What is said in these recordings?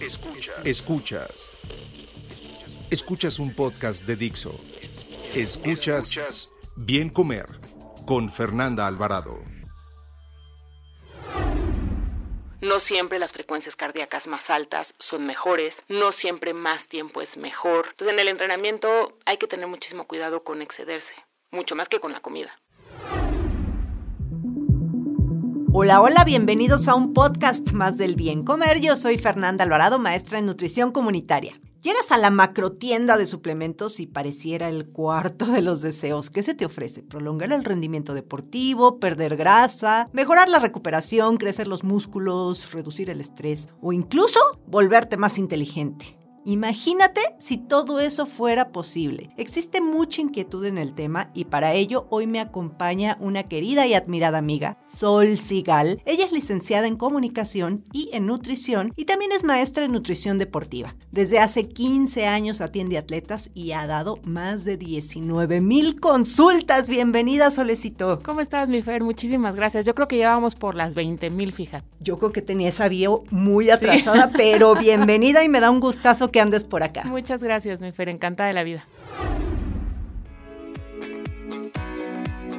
Escuchas. Escuchas. Escuchas un podcast de Dixo. Escuchas Bien Comer con Fernanda Alvarado. No siempre las frecuencias cardíacas más altas son mejores, no siempre más tiempo es mejor. Entonces en el entrenamiento hay que tener muchísimo cuidado con excederse, mucho más que con la comida. Hola, hola, bienvenidos a un podcast más del bien comer. Yo soy Fernanda Alvarado, maestra en nutrición comunitaria. Llegas a la macrotienda de suplementos y pareciera el cuarto de los deseos. ¿Qué se te ofrece? Prolongar el rendimiento deportivo, perder grasa, mejorar la recuperación, crecer los músculos, reducir el estrés o incluso volverte más inteligente. Imagínate si todo eso fuera posible. Existe mucha inquietud en el tema y para ello hoy me acompaña una querida y admirada amiga, Sol Sigal. Ella es licenciada en comunicación y en nutrición y también es maestra en nutrición deportiva. Desde hace 15 años atiende atletas y ha dado más de 19 mil consultas. Bienvenida, Solecito. ¿Cómo estás, mi Fer? Muchísimas gracias. Yo creo que llevamos por las 20 mil, fíjate. Yo creo que tenía esa bio muy atrasada, pero bienvenida y me da un gustazo que andes por acá. Muchas gracias, mi Fer, encantada de la vida.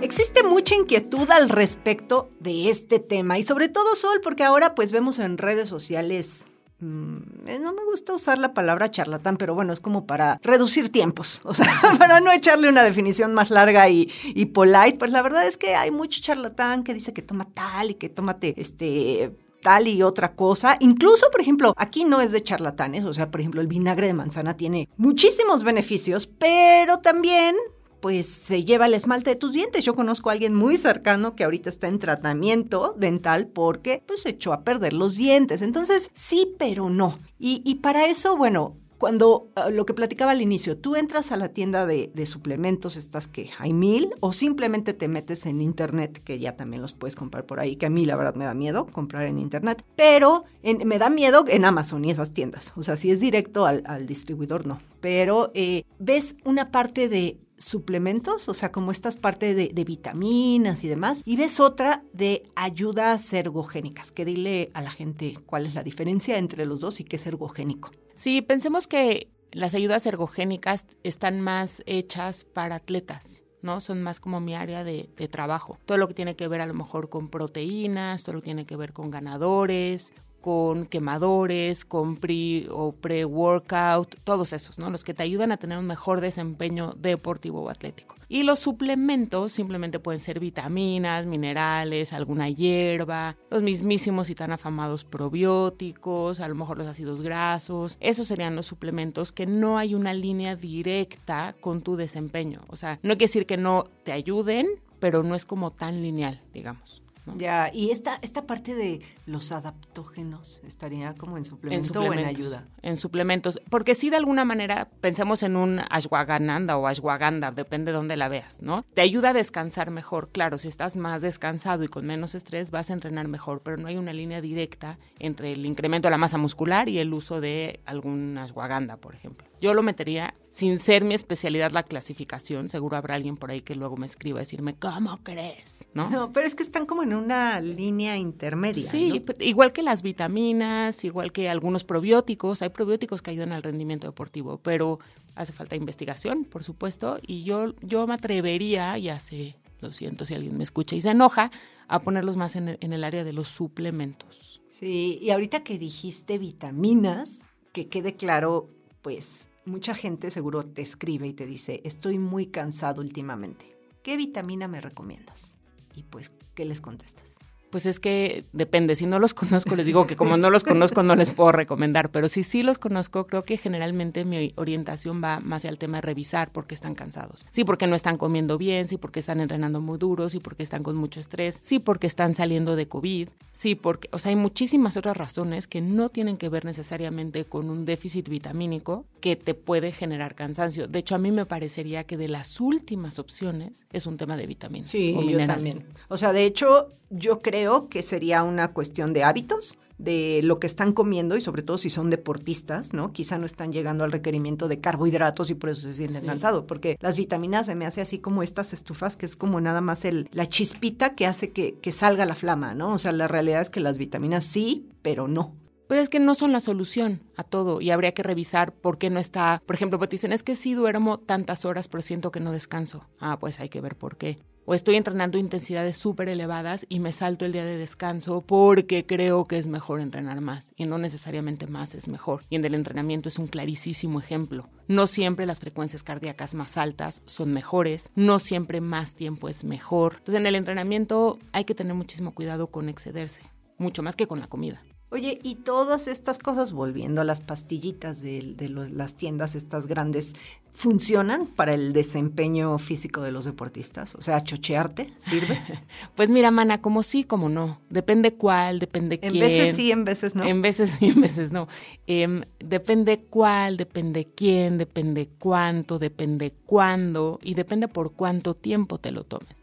Existe mucha inquietud al respecto de este tema y sobre todo Sol, porque ahora pues vemos en redes sociales mm, eh, no me gusta usar la palabra charlatán, pero bueno, es como para reducir tiempos, o sea, para no echarle una definición más larga y, y, polite, pues la verdad es que hay mucho charlatán que dice que toma tal y que tómate este tal y otra cosa. Incluso, por ejemplo, aquí no es de charlatanes, o sea, por ejemplo, el vinagre de manzana tiene muchísimos beneficios, pero también pues se lleva el esmalte de tus dientes. Yo conozco a alguien muy cercano que ahorita está en tratamiento dental porque pues echó a perder los dientes. Entonces, sí, pero no. Y, y para eso, bueno, cuando uh, lo que platicaba al inicio, tú entras a la tienda de, de, suplementos, estas que hay mil, o simplemente te metes en internet, que ya también los puedes comprar por ahí, que a mí la verdad me da miedo comprar en internet, pero me da miedo en Amazon y esas tiendas. O sea, si es directo al, distribuidor, no. Pero eh, ves una parte de suplementos, o sea, como estas partes de, de, vitaminas y demás, y ves otra de ayudas ergogénicas, que dile a la gente cuál es la diferencia entre los dos y qué es ergogénico. Sí, pensemos que las ayudas ergogénicas están más hechas para atletas. ¿no? Son más como mi área de, de, trabajo. Todo lo que tiene que ver a lo mejor con proteínas, todo lo que tiene que ver con ganadores, con quemadores, con pre o pre-workout, todos esos, ¿no? Los que te ayudan a tener un mejor desempeño deportivo o atlético. Y los suplementos simplemente pueden ser vitaminas, minerales, alguna hierba, los mismísimos y tan afamados probióticos, a lo mejor los ácidos grasos. Esos serían los suplementos que no hay una línea directa con tu desempeño. O sea, no quiere decir que no te ayuden, pero no es como tan lineal, digamos. ¿No? Ya, y esta, esta parte de los adaptógenos estaría como en suplemento en suplementos, o en ayuda. En suplementos, porque si de alguna manera pensemos en un ashwagandha o ashwagandha, depende de dónde la veas, ¿no? Te ayuda a descansar mejor, claro, si estás más descansado y con menos estrés vas a entrenar mejor, pero no hay una línea directa entre el incremento de la masa muscular y el uso de algún ashwagandha, por ejemplo. Yo lo metería sin ser mi especialidad la clasificación, seguro habrá alguien por ahí que luego me escriba a decirme, ¿cómo crees? ¿No? no pero es que están como en una línea intermedia. Sí, ¿no? igual que las vitaminas, igual que algunos probióticos, hay probióticos que ayudan al rendimiento deportivo, pero hace falta investigación, por supuesto, y yo, yo me atrevería, ya sé, lo siento si alguien me escucha y se enoja, a ponerlos más en el, en el área de los suplementos. Sí, y ahorita que dijiste vitaminas, que quede claro, pues mucha gente seguro te escribe y te dice, estoy muy cansado últimamente. ¿Qué vitamina me recomiendas? Y pues, ¿qué les contestas? Pues es que depende, si no los conozco les digo que como no los conozco no les puedo recomendar, pero si sí los conozco creo que generalmente mi orientación va más al tema de revisar por qué están cansados. Sí, porque no están comiendo bien, sí, porque están entrenando muy duro, sí, porque están con mucho estrés, sí, porque están saliendo de COVID, sí, porque, o sea, hay muchísimas otras razones que no tienen que ver necesariamente con un déficit vitamínico que te puede generar cansancio. De hecho, a mí me parecería que de las últimas opciones es un tema de vitaminas sí, o minerales. Yo también. O sea, de hecho, yo creo que sería una cuestión de hábitos, de lo que están comiendo y sobre todo si son deportistas, ¿no? Quizá no están llegando al requerimiento de carbohidratos y por eso se sienten cansados, porque las vitaminas se me hace así como estas estufas que es como nada más el, la chispita que hace que, que salga la flama, ¿no? O sea, la realidad es que las vitaminas sí, pero no. Pues es que no son la solución a todo y habría que revisar por qué no está. Por ejemplo, pues dicen, es que sí duermo tantas horas, pero siento que no descanso. Ah, pues hay que ver por qué o estoy entrenando intensidades súper elevadas y me salto el día de descanso porque creo que es mejor entrenar más y no necesariamente más es mejor. Y en el entrenamiento es un clarísimo ejemplo. No siempre las frecuencias cardíacas más altas son mejores, no siempre más tiempo es mejor. Entonces en el entrenamiento hay que tener muchísimo cuidado con excederse, mucho más que con la comida. Oye, y todas estas cosas, volviendo a las pastillitas de, las tiendas, estas grandes, ¿funcionan para el desempeño físico de los deportistas? O sea, ¿chochearte sirve? pues mira, mana, como sí, como no. Depende cuál, depende quién. En veces sí, en veces no. En veces sí, en veces no. Em, depende cuál, depende quién, depende cuánto, depende cuándo y depende por cuánto tiempo te lo tomes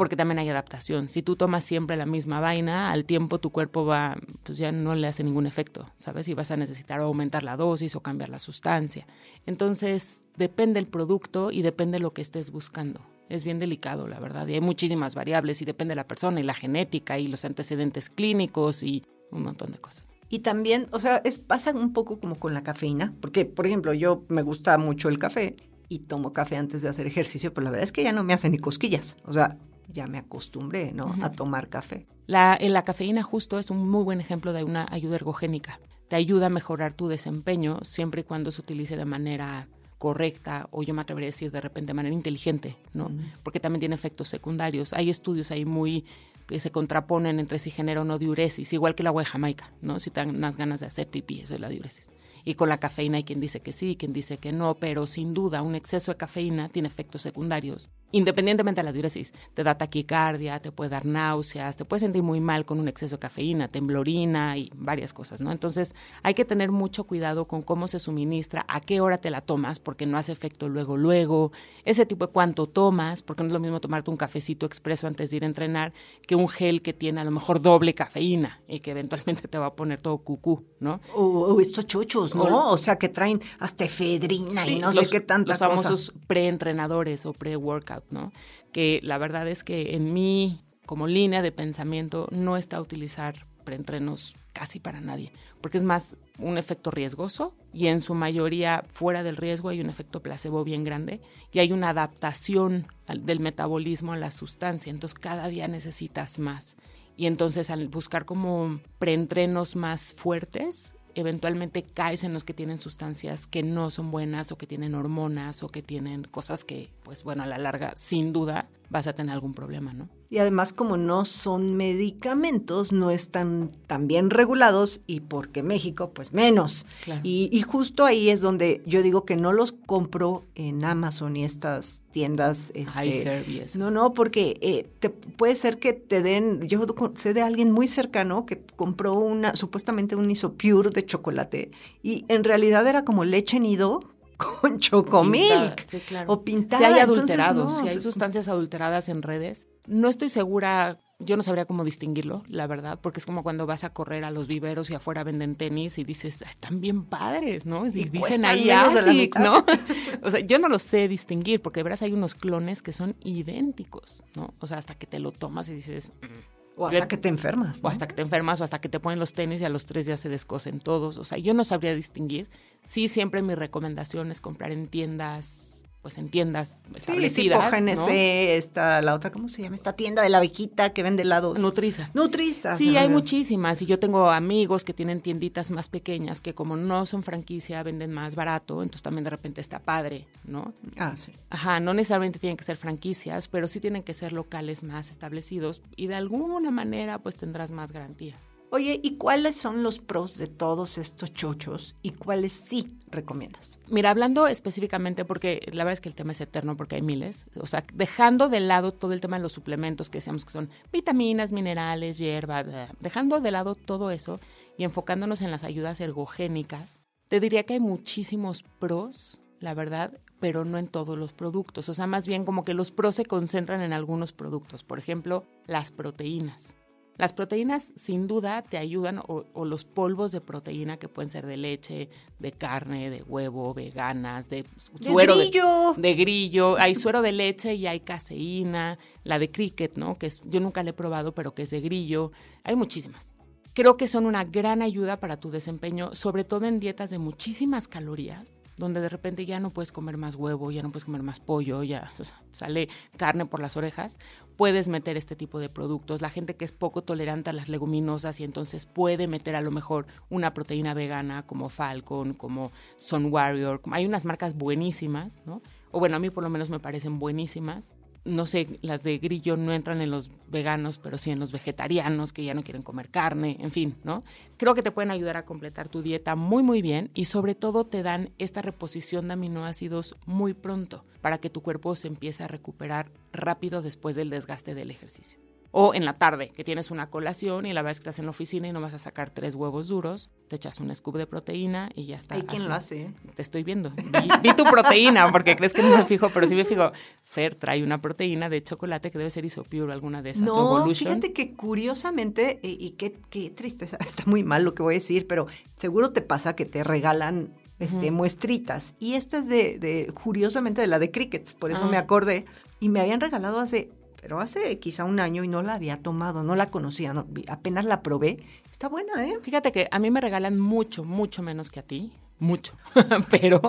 porque también hay adaptación. Si tú tomas siempre la misma vaina, al tiempo tu cuerpo va, pues ya no le hace ningún efecto, ¿sabes? Y vas a necesitar aumentar la dosis o cambiar la sustancia. Entonces, depende el producto y depende lo que estés buscando. Es bien delicado, la verdad. Y hay muchísimas variables y depende de la persona y la genética y los antecedentes clínicos y un montón de cosas. Y también, o sea, es, pasa un poco como con la cafeína, porque, por ejemplo, yo me gusta mucho el café y tomo café antes de hacer ejercicio, pero la verdad es que ya no me hace ni cosquillas. O sea, ya me acostumbré, ¿no? A tomar café. La, la cafeína justo es un muy buen ejemplo de una ayuda ergogénica. Te ayuda a mejorar tu desempeño siempre y cuando se utilice de manera correcta o yo me atrevería a decir de repente de manera inteligente, ¿no? Porque también tiene efectos secundarios. Hay estudios ahí muy que se contraponen entre si genera o no diuresis, igual que el agua de Jamaica, ¿no? Si te dan unas ganas de hacer pipí, eso es la diuresis. Y con la cafeína hay quien dice que sí, quien dice que no, pero sin duda un exceso de cafeína tiene efectos secundarios independientemente de la diuresis, te da taquicardia, te puede dar náuseas, te puedes sentir muy mal con un exceso de cafeína, temblorina y varias cosas, ¿no? Entonces hay que tener mucho cuidado con cómo se suministra, a qué hora te la tomas, porque no hace efecto luego, luego, ese tipo de cuánto tomas, porque no es lo mismo tomarte un cafecito expreso antes de ir a entrenar que un gel que tiene a lo mejor doble cafeína y que eventualmente te va a poner todo cucú, ¿no? O, estos chochos, ¿no? O, sea, que traen hasta efedrina y no sé qué tanta Los famosos preentrenadores o pre-workout ¿no? Que la verdad es que en mí, como línea de pensamiento, no está a utilizar preentrenos casi para nadie, porque es más un efecto riesgoso y en su mayoría fuera del riesgo hay un efecto placebo bien grande y hay una adaptación del metabolismo a la sustancia, entonces cada día necesitas más. Y entonces al buscar como preentrenos más fuertes, eventualmente caes en los que tienen sustancias que no son buenas o que tienen hormonas o que tienen cosas que, pues bueno, a la larga, sin duda, vas a tener algún problema, ¿no? Y además, como no son medicamentos, no están tan bien regulados y porque México, pues menos. Y, justo ahí es donde yo digo que no los compro en Amazon y estas tiendas. Este, no, no, porque eh, te, puede ser que te den. Yo sé de alguien muy cercano que compró una, supuestamente un isopure de chocolate y en realidad era como leche nido con chocomilk o pintada. Si hay adulterados, si hay sustancias adulteradas en redes, no estoy segura, yo no sabría cómo distinguirlo, la verdad, porque es como cuando vas a correr a los viveros y afuera venden tenis y dices, están bien padres, ¿no? Y, dicen ahí Asics, ¿no? o sea, yo no lo sé distinguir, porque de veras hay unos clones que son idénticos, ¿no? O sea, hasta que te lo tomas y dices... Mm". O hasta que te enfermas. O hasta que te enfermas, o hasta que te ponen los tenis y a los tres días se descosen todos. O sea, yo no sabría distinguir. Sí, siempre mi recomendación es comprar en tiendas pues en tiendas Sí, establecidas. esta, la otra, ¿cómo se llama? Esta tienda de la abejita que vende helados. Nutriza. Nutriza. Sí, hay muchísimas y yo tengo amigos que tienen tienditas más pequeñas que como no son franquicia venden más barato, entonces también de repente está padre, ¿no? Ah, sí. Ajá, no necesariamente tienen que ser franquicias, pero sí tienen que ser locales más establecidos y de alguna manera pues tendrás más garantía. Oye, ¿y cuáles son los pros de todos estos chochos y cuáles sí recomiendas? Mira, hablando específicamente, porque la verdad es que el tema es eterno porque hay miles, o sea, dejando de lado todo el tema de los suplementos que decíamos que son vitaminas, minerales, hierba, bla, dejando de lado todo eso y enfocándonos en las ayudas ergogénicas, te diría que hay muchísimos pros, la verdad, pero no en todos los productos. O sea, más bien como que los pros se concentran en algunos productos. Por ejemplo, las proteínas. Las proteínas sin duda te ayudan, o, o los polvos de proteína que pueden ser de leche, de carne, de huevo, veganas, de ¡De suero grillo! De, grillo. Hay suero de leche y hay caseína, la de cricket, ¿no? Que es, yo nunca la he probado, pero que es de grillo. Hay muchísimas. Creo que son una gran ayuda para tu desempeño, sobre todo en dietas de muchísimas calorías, donde de repente ya no puedes comer más huevo, ya no puedes comer más pollo, ya sale carne por las orejas, puedes meter este tipo de productos. La gente que es poco tolerante a las leguminosas y entonces puede meter a lo mejor una proteína vegana como Falcon, como Sun Warrior. Hay unas marcas buenísimas, ¿no? O bueno, a mí por lo menos me parecen buenísimas no sé, las de grillo no entran en los veganos, pero sí en los vegetarianos que ya no quieren comer carne, en fin, ¿no? Creo que te pueden ayudar a completar tu dieta muy, muy bien y sobre todo te dan esta reposición de aminoácidos muy pronto para que tu cuerpo se empiece a recuperar rápido después del desgaste del ejercicio. O en la tarde, que tienes una colación y la es que estás en la oficina y no vas a sacar tres huevos duros, te echas un scoop de proteína y ya está. Quien así. lo hace. Te estoy viendo. Vi, vi tu proteína, porque crees que no me fijo, pero sí me fijo. Fer trae una proteína de chocolate que debe ser Isopure alguna de esas. o No, Evolution. fíjate que curiosamente, y, y qué, qué tristeza, está muy mal lo que voy a decir, pero seguro te pasa que te regalan este, muestritas. Y esta es de, de, curiosamente, de la de Crickets, por eso Ah. me acordé. Y me habían regalado hace, pero hace quizá un año y no la había tomado, no la conocía, no, apenas la probé. Está buena, ¿eh? Fíjate que a mí me regalan mucho, mucho menos que a ti. Mucho. pero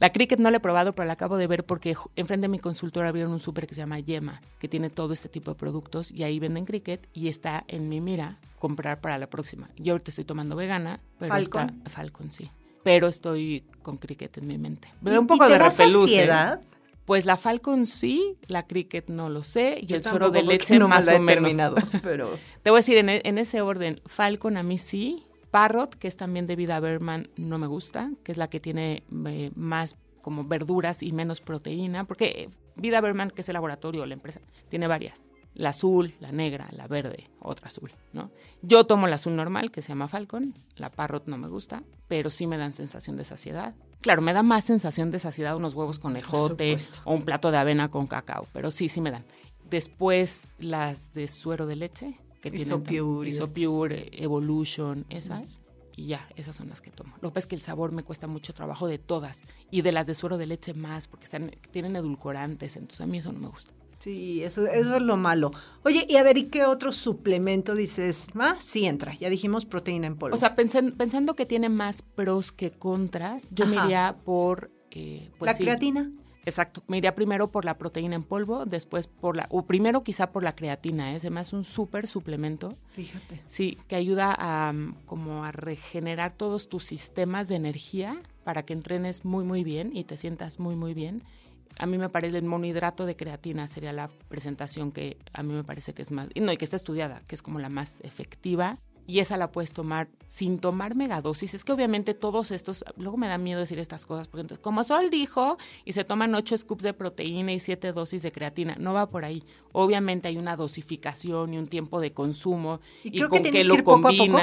la Cricket no la he probado, pero la acabo de ver porque enfrente de mi consultora abrieron un súper que se llama Yema, que tiene todo este tipo de productos y ahí venden Cricket y está en mi mira comprar para la próxima. Yo ahorita estoy tomando vegana, pero Falcon. está Falcon, sí. Pero estoy con Cricket en mi mente. Me ¿Y- da un poco y te de da repelús. ¿eh? Pues la Falcon sí, la Cricket no lo sé, y Yo el suero de leche no me más he o menos. terminado, pero... Te voy a decir en, e- en ese orden, Falcon a mí sí, Parrot, que es también de Vida Berman, no me gusta, que es la que tiene eh, más como verduras y menos proteína, porque eh, Vida Berman, que es el laboratorio, la empresa, tiene varias. La azul, la negra, la verde, otra azul, ¿no? Yo tomo la azul normal, que se llama Falcon, la Parrot no me gusta, pero sí me dan sensación de saciedad. Claro, me da más sensación de saciedad unos huevos con ejote o un plato de avena con cacao, pero sí, sí me dan. Después las de suero de leche, que tienen Isopure y Isopure, Evolution, esas. Y ya, esas son las que tomo. Lo que pasa es que el sabor me cuesta mucho trabajo de todas. Y de las de suero de leche más, porque están, tienen edulcorantes. Entonces a mí eso no me gusta. Sí, eso, eso es lo malo. Oye, y a ver, ¿y qué otro suplemento dices? Ah, sí entra. Ya dijimos proteína en polvo. O sea, pensen- pensando que tiene más pros que contras, yo me Ajá. iría por... eh, pues la sí. creatina. Exacto, me iría primero por la proteína en polvo, después por la, o primero quizá por la creatina, ¿eh? se me hace un súper suplemento. Fíjate. Sí, que ayuda a mm, como a regenerar todos tus sistemas de energía para que entrenes muy muy bien y te sientas muy muy bien. A mí me parece el monohidrato de creatina sería la presentación que a mí me parece que es más, y no, y que está estudiada, que es como la más efectiva. Y esa la puedes tomar sin tomar megadosis. Es que obviamente todos estos, luego me da miedo decir estas cosas, porque entonces, como Sol dijo, y se toman 8 scoops de proteína y 7 dosis de creatina, no va por ahí. Obviamente hay una dosificación y un tiempo de consumo Y que con tienes qué que lo ir poco a poco.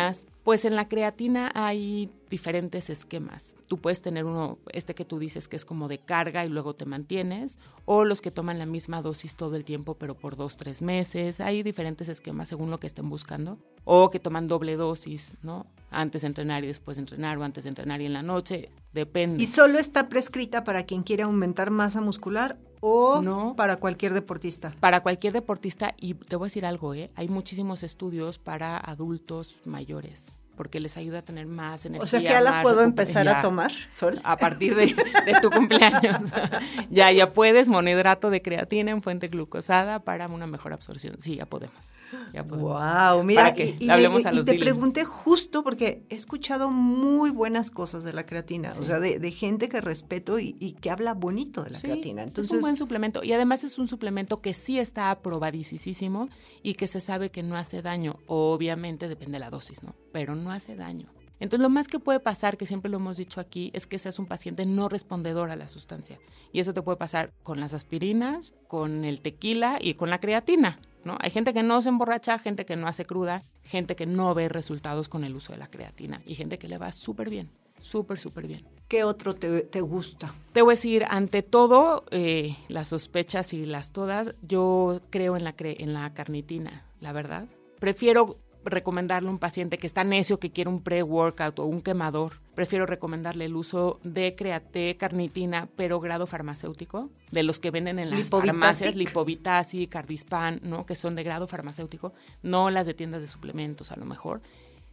Pues en la creatina hay diferentes esquemas. Tú puedes tener uno, este que tú dices que es como de carga y luego te mantienes, o los que toman la misma dosis todo el tiempo, pero por dos, tres meses. Hay diferentes esquemas según lo que estén buscando. O que toman doble dosis, ¿no? Antes de entrenar y después de entrenar, o antes de entrenar y en la noche. Depende. ¿Y solo está prescrita para quien quiere aumentar masa muscular o No. para cualquier deportista? para cualquier deportista, y te voy a decir algo, ¿eh? hay muchísimos estudios para adultos mayores. Porque les ayuda a tener más energía. O sea que ya la puedo empezar ya, a tomar, Sol. A partir de, de tu cumpleaños. ya, ya puedes, monohidrato de creatina en fuente glucosada para una mejor absorción. Sí, ya podemos. Ya podemos. Wow, mira, Para que y, y le hablemos a y los te dealers. pregunté justo porque he escuchado muy buenas cosas de la creatina, o sea, de, de gente que respeto y, y que habla bonito de la Sí, creatina. es Entonces, un buen suplemento y además es un suplemento que sí está aprobadísimo y que se sabe que no hace daño. Obviamente depende de la dosis, ¿no? Pero no hace daño. Entonces lo más que puede pasar, que siempre lo hemos dicho aquí, es que seas un paciente no respondedor a la sustancia. Y eso te puede pasar con las aspirinas, con el tequila y con la creatina, ¿no? Hay gente que no se emborracha, gente que no hace cruda, gente que no ve resultados con el uso de la creatina y gente que le va súper bien, súper, súper bien. ¿qué otro te, te gusta? Te voy a decir, ante todo, eh, las sospechas y las todas, yo creo en la, cre- en la carnitina, la verdad. Prefiero recomendarle a un paciente que está necio, que quiere un pre-workout o un quemador. Prefiero recomendarle el uso de create carnitina, pero grado farmacéutico, de los que venden en las farmacias, Lipovitasi, Cardispan, ¿no? que son de grado farmacéutico, no las de tiendas de suplementos a lo mejor.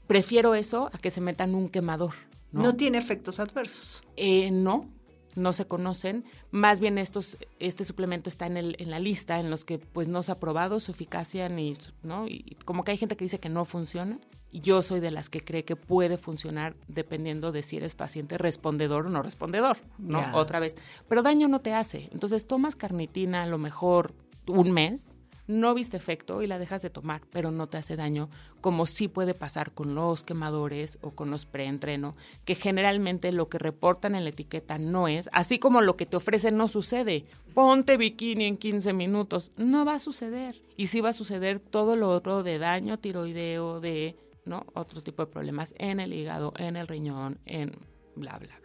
Prefiero eso a que se metan un quemador. No, ¿no? tiene efectos adversos. Eh, no, no se conocen. Más bien estos, este suplemento está en, el, en la lista en los que pues no se ha probado su eficacia ni, ¿no? Y como que hay gente que dice que no funciona. Yo soy de las que cree que puede funcionar dependiendo de si eres paciente respondedor o no respondedor, ¿no? Otra vez. Pero daño no te hace. Entonces tomas carnitina a lo mejor un mes, no viste efecto y la dejas de tomar, pero no te hace daño, como sí puede pasar con los quemadores o con los preentreno, que generalmente lo que reportan en la etiqueta no es, así como lo que te ofrecen no sucede. Ponte bikini en 15 minutos, no va a suceder. Y sí va a suceder todo lo otro de daño tiroideo, de ¿no? otro tipo de problemas en el hígado, en el riñón, en bla, bla.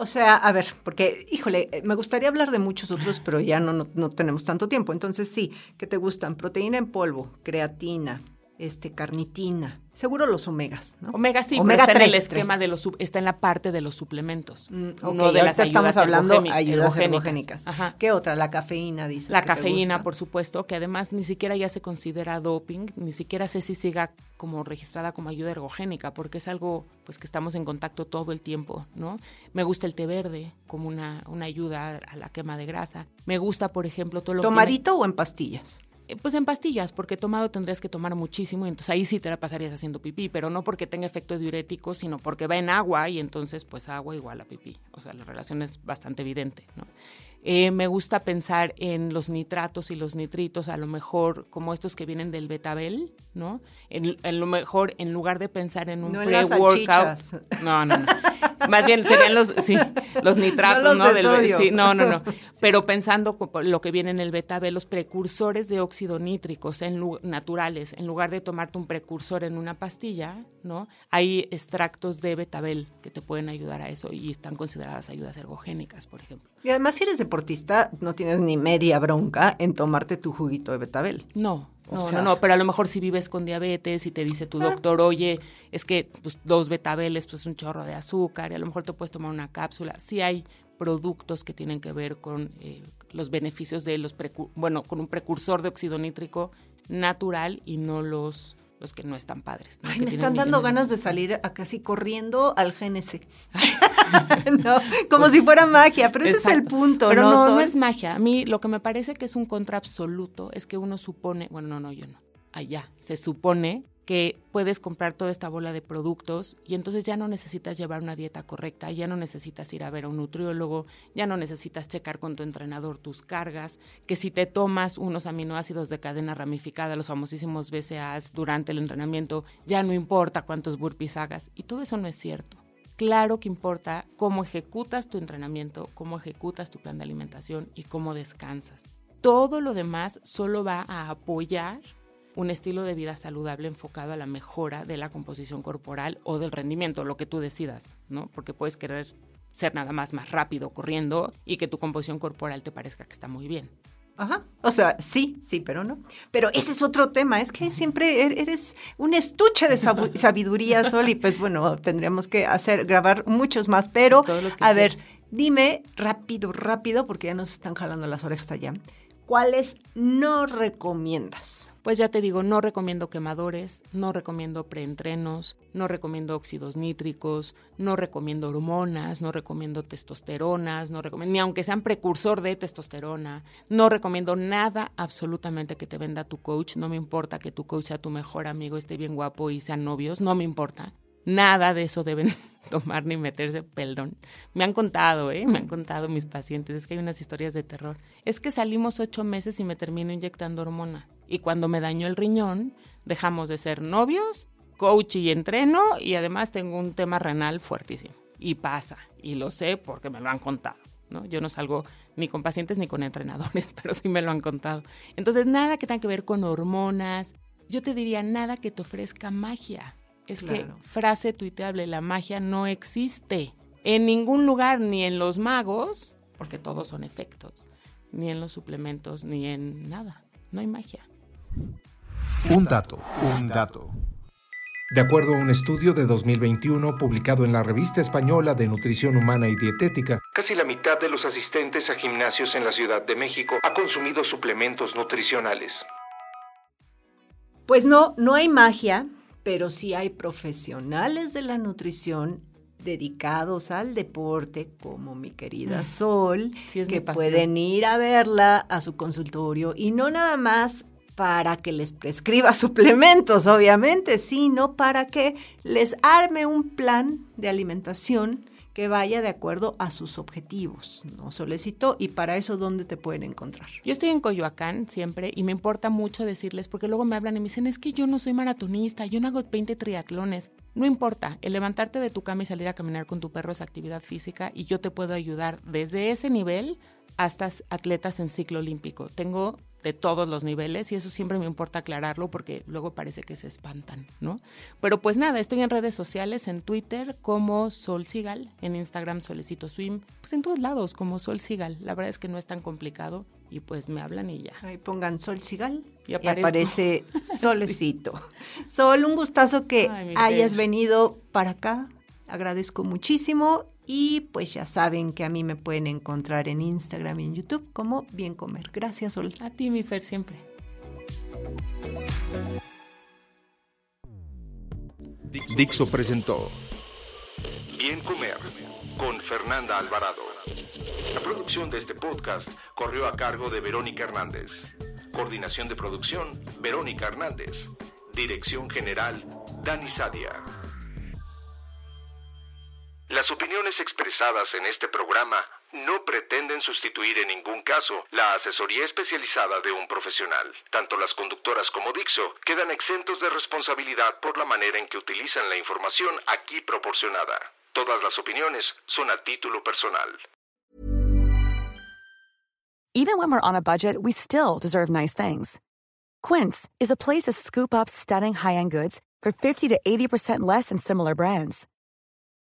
O sea, a ver, porque, híjole, eh, me gustaría hablar de muchos otros, pero ya no, no, no tenemos tanto tiempo. Entonces, sí, ¿qué te gustan? Proteína en polvo, creatina, este, carnitina, seguro los omegas, ¿no? Omega sí, Omega pero está en el 3, esquema 3. de los, está en la parte de los suplementos, Mm, no de las estamos hablando ayudas ergogénicas. Ajá. ¿Qué otra? La cafeína, dices. La que te cafeína, gusta. por supuesto, que además ni siquiera ya se considera doping, ni siquiera sé si siga como registrada como ayuda ergogénica, porque es algo pues que estamos en contacto todo el tiempo, ¿no? Me gusta el té verde como una, una ayuda a la quema de grasa. Me gusta, por ejemplo, todo lo que ¿Tomadito o en pastillas? Pues en pastillas, porque tomado tendrías que tomar muchísimo y entonces ahí sí te la pasarías haciendo pipí, pero no porque tenga efecto diurético, sino porque va en agua y entonces pues agua igual a pipí. O sea, la relación es bastante evidente, ¿no? Eh, me gusta pensar en los nitratos y los nitritos, a lo mejor como estos que vienen del betabel, ¿no? En, en lo mejor, en lugar de pensar en un No pre-workout. No, no, no. Más bien serían los, sí, los nitratos, No los ¿no? de Del- sí, no, no, no. Pero pensando lo que viene en el betabel, los precursores de óxido nítricos en naturales, en lugar de tomarte un precursor en una pastilla, ¿no? Hay extractos de betabel que te pueden ayudar a eso y están consideradas ayudas ergogénicas, por ejemplo. Y además, si eres deportista, no tienes ni media bronca en tomarte tu juguito de betabel. No, O no, sea- no, no, pero a lo mejor si vives con diabetes y te dice tu doctor, oye, es que pues, dos betabeles, pues un chorro de azúcar, y a lo mejor te puedes tomar una cápsula. Sí hay productos que tienen que ver con eh, los beneficios de los, bueno, con un precursor de óxido nítrico natural y no los, los que no están padres. ¿no? Ay, me están dando ganas de salir a casi corriendo al GNC. no, como si fuera magia, pero ese es el punto, Pero ¿no? no, no es magia. A mí lo que me parece que es un contra absoluto es que uno supone, bueno, no, no, yo no. Allá, se supone que puedes comprar toda esta bola de productos y entonces ya no necesitas llevar una dieta correcta, ya no necesitas ir a ver a un nutriólogo, ya no necesitas checar con tu entrenador tus cargas, que si te tomas unos aminoácidos de cadena ramificada, los famosísimos BCAAs durante el entrenamiento, ya no importa cuántos burpees hagas y todo eso no es cierto. Claro que importa cómo ejecutas tu entrenamiento, cómo ejecutas tu plan de alimentación y cómo descansas. Todo lo demás solo va a apoyar un estilo de vida saludable enfocado a la mejora de la composición corporal o del rendimiento, lo que tú decidas, ¿no? Porque puedes querer ser nada más más rápido corriendo y que tu composición corporal te parezca que está muy bien. Ajá. O sea, sí, sí, pero no. Pero ese es otro tema. Es que siempre er- eres un estuche de sabiduría, Sol, y pues bueno, tendríamos que hacer, grabar muchos más. Pero, Todos los que a ver, dime rápido, rápido, porque ya nos están jalando las orejas allá. ¿Cuáles no recomiendas? Pues ya te digo, no recomiendo quemadores, no recomiendo preentrenos, no recomiendo óxidos nítricos, no recomiendo hormonas, no recomiendo testosteronas, no recomiendo, ni aunque sean precursor de testosterona, no recomiendo nada absolutamente que te venda tu coach, no me importa que tu coach sea tu mejor amigo, esté bien guapo y sean novios, no me importa. Nada de eso deben tomar ni meterse, perdón. Me han contado, ¿eh? Me han contado mis pacientes, es que hay unas historias de terror. Es que salimos ocho meses y me termino inyectando hormona. Y cuando me dañó el riñón, dejamos de ser novios, coach y entreno, y además tengo un tema renal fuertísimo. Y pasa, y lo sé porque me lo han contado. ¿no? Yo no salgo ni con pacientes ni con entrenadores, pero sí me lo han contado. Entonces, nada que tenga que ver con hormonas. Yo te diría nada que te ofrezca magia es que frase tuiteable, la magia no existe en ningún lugar, ni en los magos, porque todos son efectos, ni en los suplementos, ni en nada. No hay magia. Un dato, un dato. De acuerdo a un estudio de 2021 publicado en la revista española de Nutrición Humana y Dietética, casi la mitad de los asistentes a gimnasios en la Ciudad de México ha consumido suplementos nutricionales. Pues no, no hay magia, pero sí hay profesionales de la nutrición dedicados al deporte, como mi querida. Sol, que pueden ir a verla a su consultorio y no nada más para que les prescriba suplementos, obviamente, sino para que les arme un plan de alimentación que vaya de acuerdo a sus objetivos. No solicito y para eso, ¿dónde te pueden encontrar? Yo estoy en Coyoacán siempre y me importa mucho decirles, porque luego me hablan y me dicen, es que yo no soy maratonista, yo no hago 20 triatlones. No importa, el levantarte de tu cama y salir a caminar con tu perro es actividad física y yo te puedo ayudar desde ese nivel hasta atletas en ciclo olímpico. Tengo de todos los niveles y eso siempre me importa aclararlo porque luego parece que se espantan, ¿no? Pero pues nada, estoy en redes sociales, en Twitter como Sol Sigal, en Instagram Solecito Swim, pues en todos lados como Sol Sigal. La verdad es que no es tan complicado y pues me hablan y ya. Ahí pongan Sol Sigal y, aparece Solecito. Sol, un gustazo que hayas venido para acá. Agradezco muchísimo y pues ya saben que a mí me pueden encontrar en Instagram y en YouTube como Bien Comer. Gracias, Sol. A ti, mi Fer, siempre. Dixo presentó Bien Comer con Fernanda Alvarado. La producción de este podcast corrió a cargo de Verónica Hernández. Coordinación de producción, Verónica Hernández. Dirección General, Dani Sadia. Las opiniones expresadas en este programa no pretenden sustituir en ningún caso la asesoría especializada de un profesional. Tanto las conductoras como Dixo quedan exentos de responsabilidad por la manera en que utilizan la información aquí proporcionada. Todas las opiniones son a título personal. Even when we're on a budget, we still deserve nice things. Quince is a place to scoop up stunning high-end goods for 50 to 80% less than similar brands.